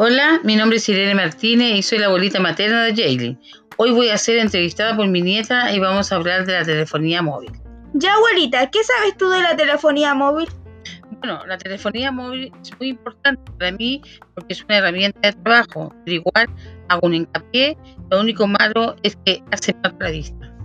Hola, mi nombre es Irene Martínez y soy la abuelita materna de Jaylin. Hoy voy a ser entrevistada por mi nieta y vamos a hablar de la telefonía móvil. Ya, abuelita, ¿qué sabes tú de la telefonía móvil? Bueno, la telefonía móvil es muy importante para mí porque es una herramienta de trabajo, pero igual hago un hincapié, lo único malo es que hace mal la vista.